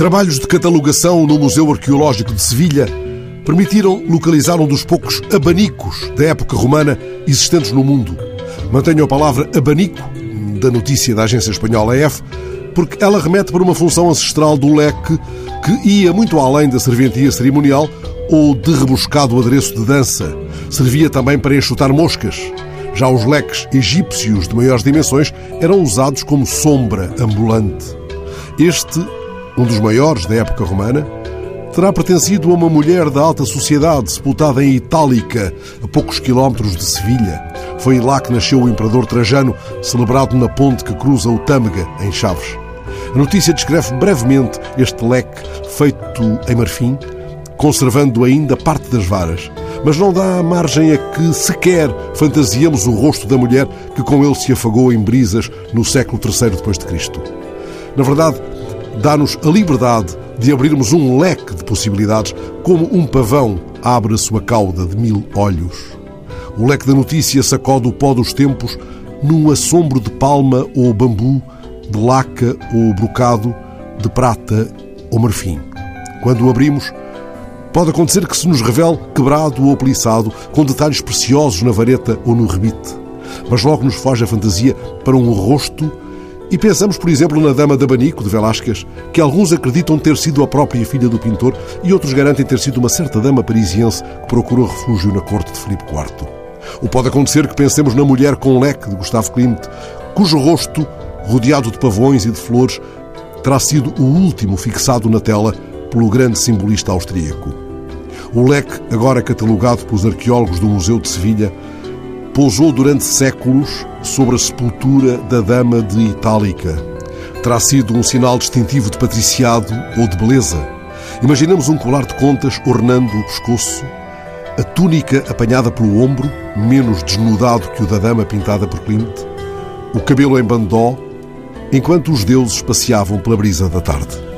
trabalhos de catalogação no Museu Arqueológico de Sevilha permitiram localizar um dos poucos abanicos da época romana existentes no mundo. Mantenho a palavra abanico da notícia da agência espanhola EF, porque ela remete para uma função ancestral do leque que ia muito além da serventia cerimonial ou de rebuscado adereço de dança. Servia também para enxutar moscas. Já os leques egípcios de maiores dimensões eram usados como sombra ambulante. Este, um dos maiores da época romana, terá pertencido a uma mulher da alta sociedade sepultada em Itálica, a poucos quilómetros de Sevilha. Foi lá que nasceu o imperador Trajano, celebrado na ponte que cruza o Tâmega, em Chaves. A notícia descreve brevemente este leque feito em marfim, conservando ainda parte das varas, mas não dá margem a que sequer fantasiemos o rosto da mulher que com ele se afagou em brisas no século III depois de Cristo. Na verdade, dá-nos a liberdade de abrirmos um leque de possibilidades, como um pavão abre a sua cauda de mil olhos. O leque da notícia sacode o pó dos tempos num assombro de palma ou bambu, de laca ou brocado, de prata ou marfim. Quando o abrimos, pode acontecer que se nos revele quebrado ou peliçado, com detalhes preciosos na vareta ou no rebite. Mas logo nos foge a fantasia para um rosto e pensamos, por exemplo, na Dama de Abanico, de Velásquez, que alguns acreditam ter sido a própria filha do pintor e outros garantem ter sido uma certa dama parisiense que procurou refúgio na corte de Filipe IV. Ou pode acontecer que pensemos na Mulher com Leque, de Gustavo Klimt, cujo rosto, rodeado de pavões e de flores, terá sido o último fixado na tela pelo grande simbolista austríaco. O leque, agora catalogado pelos arqueólogos do Museu de Sevilha, pousou durante séculos sobre a sepultura da Dama de Itálica. Terá sido um sinal distintivo de patriciado ou de beleza. Imaginamos um colar de contas ornando o pescoço, a túnica apanhada pelo ombro, menos desnudado que o da dama pintada por Klimt, o cabelo em bandó, enquanto os deuses passeavam pela brisa da tarde.